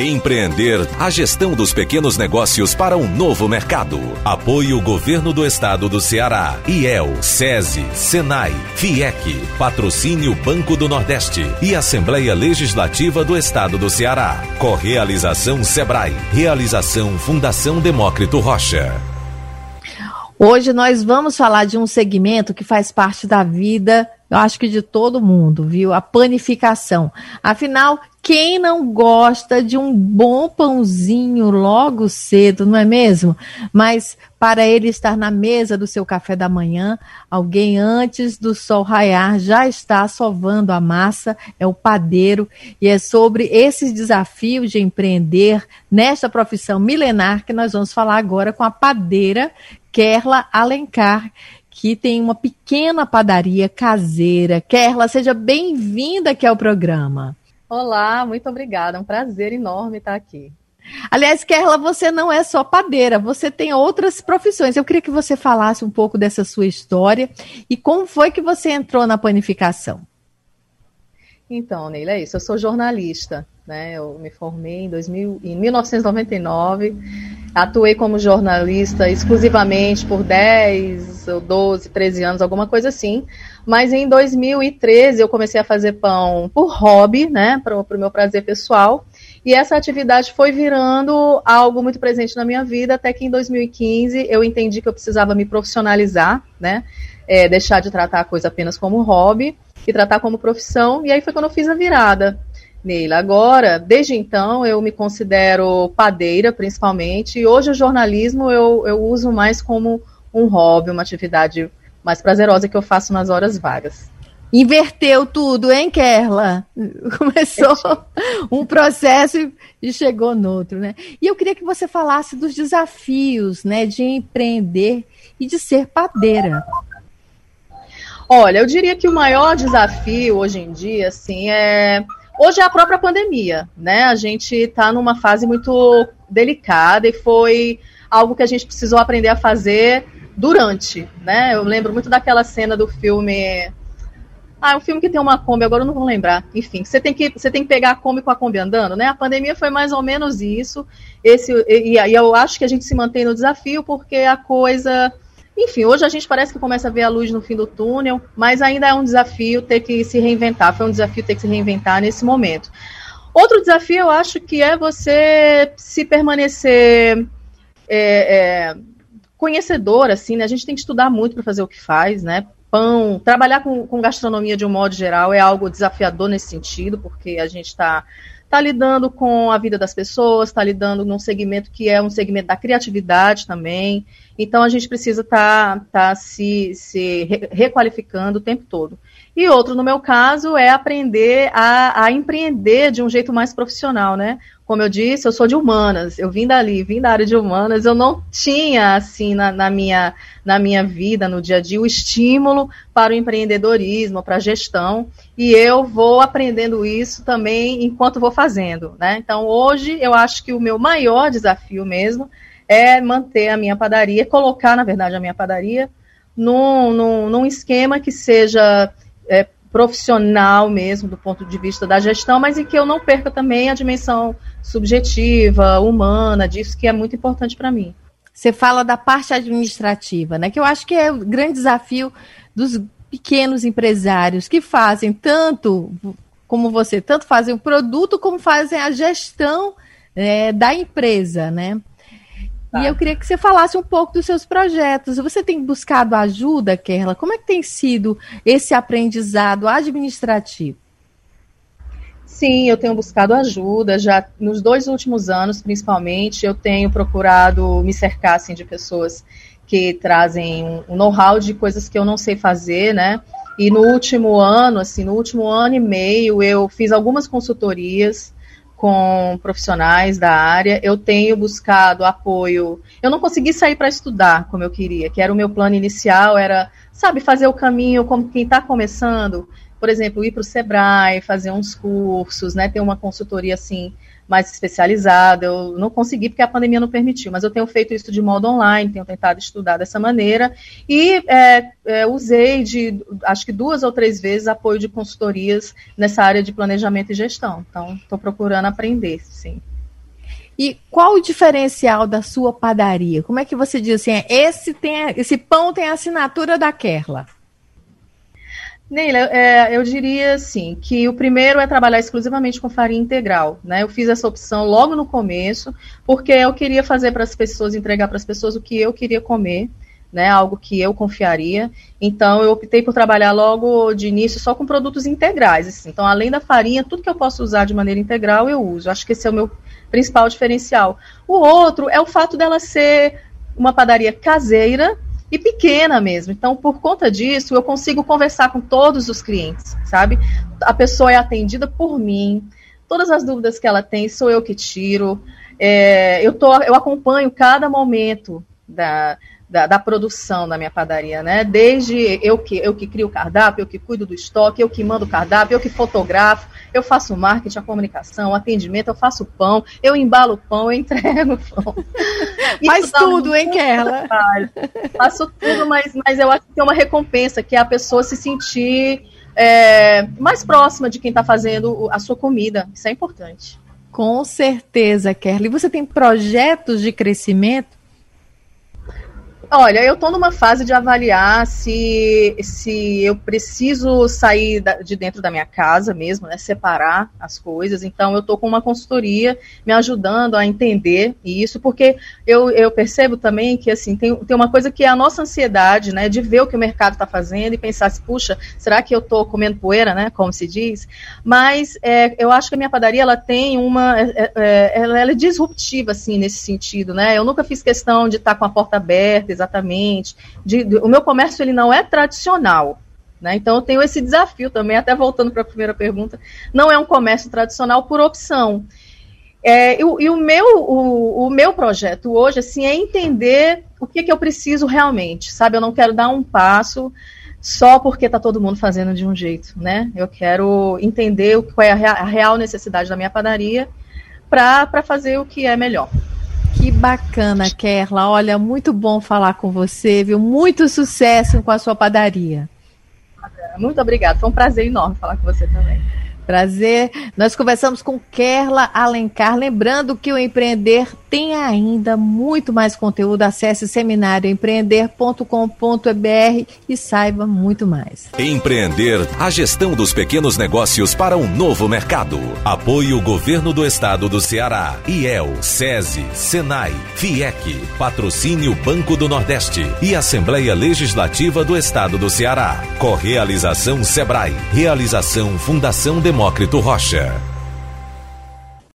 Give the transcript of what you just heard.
Empreender a gestão dos pequenos negócios para um novo mercado. Apoio Governo do Estado do Ceará, IEL, SESI, SENAI, FIEC, Patrocínio Banco do Nordeste e Assembleia Legislativa do Estado do Ceará. Correalização Sebrae. Realização Fundação Demócrito Rocha. Hoje nós vamos falar de um segmento que faz parte da vida eu acho que de todo mundo, viu? A panificação. Afinal, quem não gosta de um bom pãozinho logo cedo, não é mesmo? Mas para ele estar na mesa do seu café da manhã, alguém antes do sol raiar já está sovando a massa, é o padeiro, e é sobre esses desafios de empreender nesta profissão milenar que nós vamos falar agora com a padeira Kerla Alencar que tem uma pequena padaria caseira. Kerla, seja bem-vinda aqui ao programa. Olá, muito obrigada. É um prazer enorme estar aqui. Aliás, Kerla, você não é só padeira, você tem outras profissões. Eu queria que você falasse um pouco dessa sua história e como foi que você entrou na panificação. Então, Neila, é isso. Eu sou jornalista, né? Eu me formei em, 2000, em 1999 Atuei como jornalista exclusivamente por 10 ou 12, 13 anos, alguma coisa assim. Mas em 2013 eu comecei a fazer pão por hobby, né, para o meu prazer pessoal. E essa atividade foi virando algo muito presente na minha vida, até que em 2015 eu entendi que eu precisava me profissionalizar, né, é, deixar de tratar a coisa apenas como hobby e tratar como profissão. E aí foi quando eu fiz a virada. Neila. Agora, desde então, eu me considero padeira, principalmente, e hoje o jornalismo eu, eu uso mais como um hobby, uma atividade mais prazerosa que eu faço nas horas vagas. Inverteu tudo, hein, Kerla? Começou um processo e chegou no outro, né? E eu queria que você falasse dos desafios, né, de empreender e de ser padeira. Olha, eu diria que o maior desafio hoje em dia, assim, é Hoje é a própria pandemia, né? A gente está numa fase muito delicada e foi algo que a gente precisou aprender a fazer durante, né? Eu lembro muito daquela cena do filme. Ah, é um filme que tem uma Kombi, agora eu não vou lembrar. Enfim, você tem que você tem que pegar a Kombi com a Kombi andando, né? A pandemia foi mais ou menos isso. Esse e, e eu acho que a gente se mantém no desafio porque a coisa enfim, hoje a gente parece que começa a ver a luz no fim do túnel, mas ainda é um desafio ter que se reinventar. Foi um desafio ter que se reinventar nesse momento. Outro desafio, eu acho que é você se permanecer é, é, conhecedor, assim, né? A gente tem que estudar muito para fazer o que faz, né? Pão, trabalhar com, com gastronomia de um modo geral é algo desafiador nesse sentido, porque a gente está está lidando com a vida das pessoas, está lidando num segmento que é um segmento da criatividade também. Então a gente precisa estar tá, tá se, se requalificando o tempo todo. E outro, no meu caso, é aprender a, a, empreender de um jeito mais profissional, né? Como eu disse, eu sou de humanas, eu vim dali, vim da área de humanas, eu não tinha, assim, na, na minha, na minha vida, no dia a dia, o estímulo para o empreendedorismo, para a gestão, e eu vou aprendendo isso também enquanto vou fazendo, né? Então, hoje, eu acho que o meu maior desafio mesmo é manter a minha padaria, colocar, na verdade, a minha padaria num, num, num esquema que seja é, profissional mesmo, do ponto de vista da gestão, mas em que eu não perca também a dimensão subjetiva, humana, disso que é muito importante para mim. Você fala da parte administrativa, né? Que eu acho que é o grande desafio dos pequenos empresários que fazem tanto como você, tanto fazem o produto como fazem a gestão é, da empresa, né? E eu queria que você falasse um pouco dos seus projetos. Você tem buscado ajuda, Kerla? Como é que tem sido esse aprendizado administrativo? Sim, eu tenho buscado ajuda. Já nos dois últimos anos, principalmente, eu tenho procurado me cercar assim, de pessoas que trazem um know-how de coisas que eu não sei fazer, né? E no último ano, assim, no último ano e meio, eu fiz algumas consultorias com profissionais da área, eu tenho buscado apoio. Eu não consegui sair para estudar como eu queria, que era o meu plano inicial, era, sabe, fazer o caminho como quem está começando, por exemplo, ir para o Sebrae, fazer uns cursos, né, ter uma consultoria assim mais especializada. Eu não consegui porque a pandemia não permitiu, mas eu tenho feito isso de modo online, tenho tentado estudar dessa maneira e é, é, usei de, acho que duas ou três vezes, apoio de consultorias nessa área de planejamento e gestão. Então, estou procurando aprender, sim. E qual o diferencial da sua padaria? Como é que você diz assim, esse, tem, esse pão tem a assinatura da Kerla? Neila, é, eu diria assim que o primeiro é trabalhar exclusivamente com farinha integral. Né? Eu fiz essa opção logo no começo, porque eu queria fazer para as pessoas, entregar para as pessoas o que eu queria comer né, algo que eu confiaria. Então, eu optei por trabalhar logo de início só com produtos integrais. Assim. Então, além da farinha, tudo que eu posso usar de maneira integral, eu uso. Acho que esse é o meu principal diferencial. O outro é o fato dela ser uma padaria caseira e pequena mesmo. Então, por conta disso, eu consigo conversar com todos os clientes, sabe? A pessoa é atendida por mim. Todas as dúvidas que ela tem, sou eu que tiro. É, eu, tô, eu acompanho cada momento da, da, da, produção da minha padaria, né? Desde eu que, eu que crio o cardápio, eu que cuido do estoque, eu que mando o cardápio, eu que fotografo, eu faço o marketing, a comunicação, o atendimento, eu faço o pão, eu embalo o pão, eu entrego o pão. Faz tudo, hein, Kerla? Faço tudo, mas, mas eu acho que tem uma recompensa, que é a pessoa se sentir é, mais próxima de quem está fazendo a sua comida. Isso é importante. Com certeza, Kerla. E você tem projetos de crescimento? Olha, eu estou numa fase de avaliar se, se eu preciso sair da, de dentro da minha casa mesmo, né, separar as coisas. Então, eu estou com uma consultoria me ajudando a entender isso, porque eu, eu percebo também que assim tem, tem uma coisa que é a nossa ansiedade, né, de ver o que o mercado está fazendo e pensar se, puxa, será que eu estou comendo poeira, né, como se diz? Mas é, eu acho que a minha padaria ela tem uma, é, é, é ela, ela, é disruptiva assim nesse sentido, né? Eu nunca fiz questão de estar tá com a porta aberta exatamente. De, de, o meu comércio ele não é tradicional. Né? Então eu tenho esse desafio também, até voltando para a primeira pergunta, não é um comércio tradicional por opção. É, e, e o, meu, o, o, meu projeto hoje assim, é entender o que, que eu preciso realmente, sabe? Eu não quero dar um passo só porque está todo mundo fazendo de um jeito, né? Eu quero entender qual é a real necessidade da minha padaria para fazer o que é melhor. Que bacana, Kerla. Olha, muito bom falar com você, viu? Muito sucesso com a sua padaria. Muito obrigada. Foi um prazer enorme falar com você também. Prazer. Nós conversamos com Kerla Alencar. Lembrando que o Empreender tem ainda muito mais conteúdo. Acesse seminarioempreender.com.br e saiba muito mais. Empreender a gestão dos pequenos negócios para um novo mercado. Apoio Governo do Estado do Ceará. IEL, SESI, SENAI, FIEC. Patrocínio Banco do Nordeste e Assembleia Legislativa do Estado do Ceará. Correalização Sebrae. Realização Fundação Demócrito Rocha.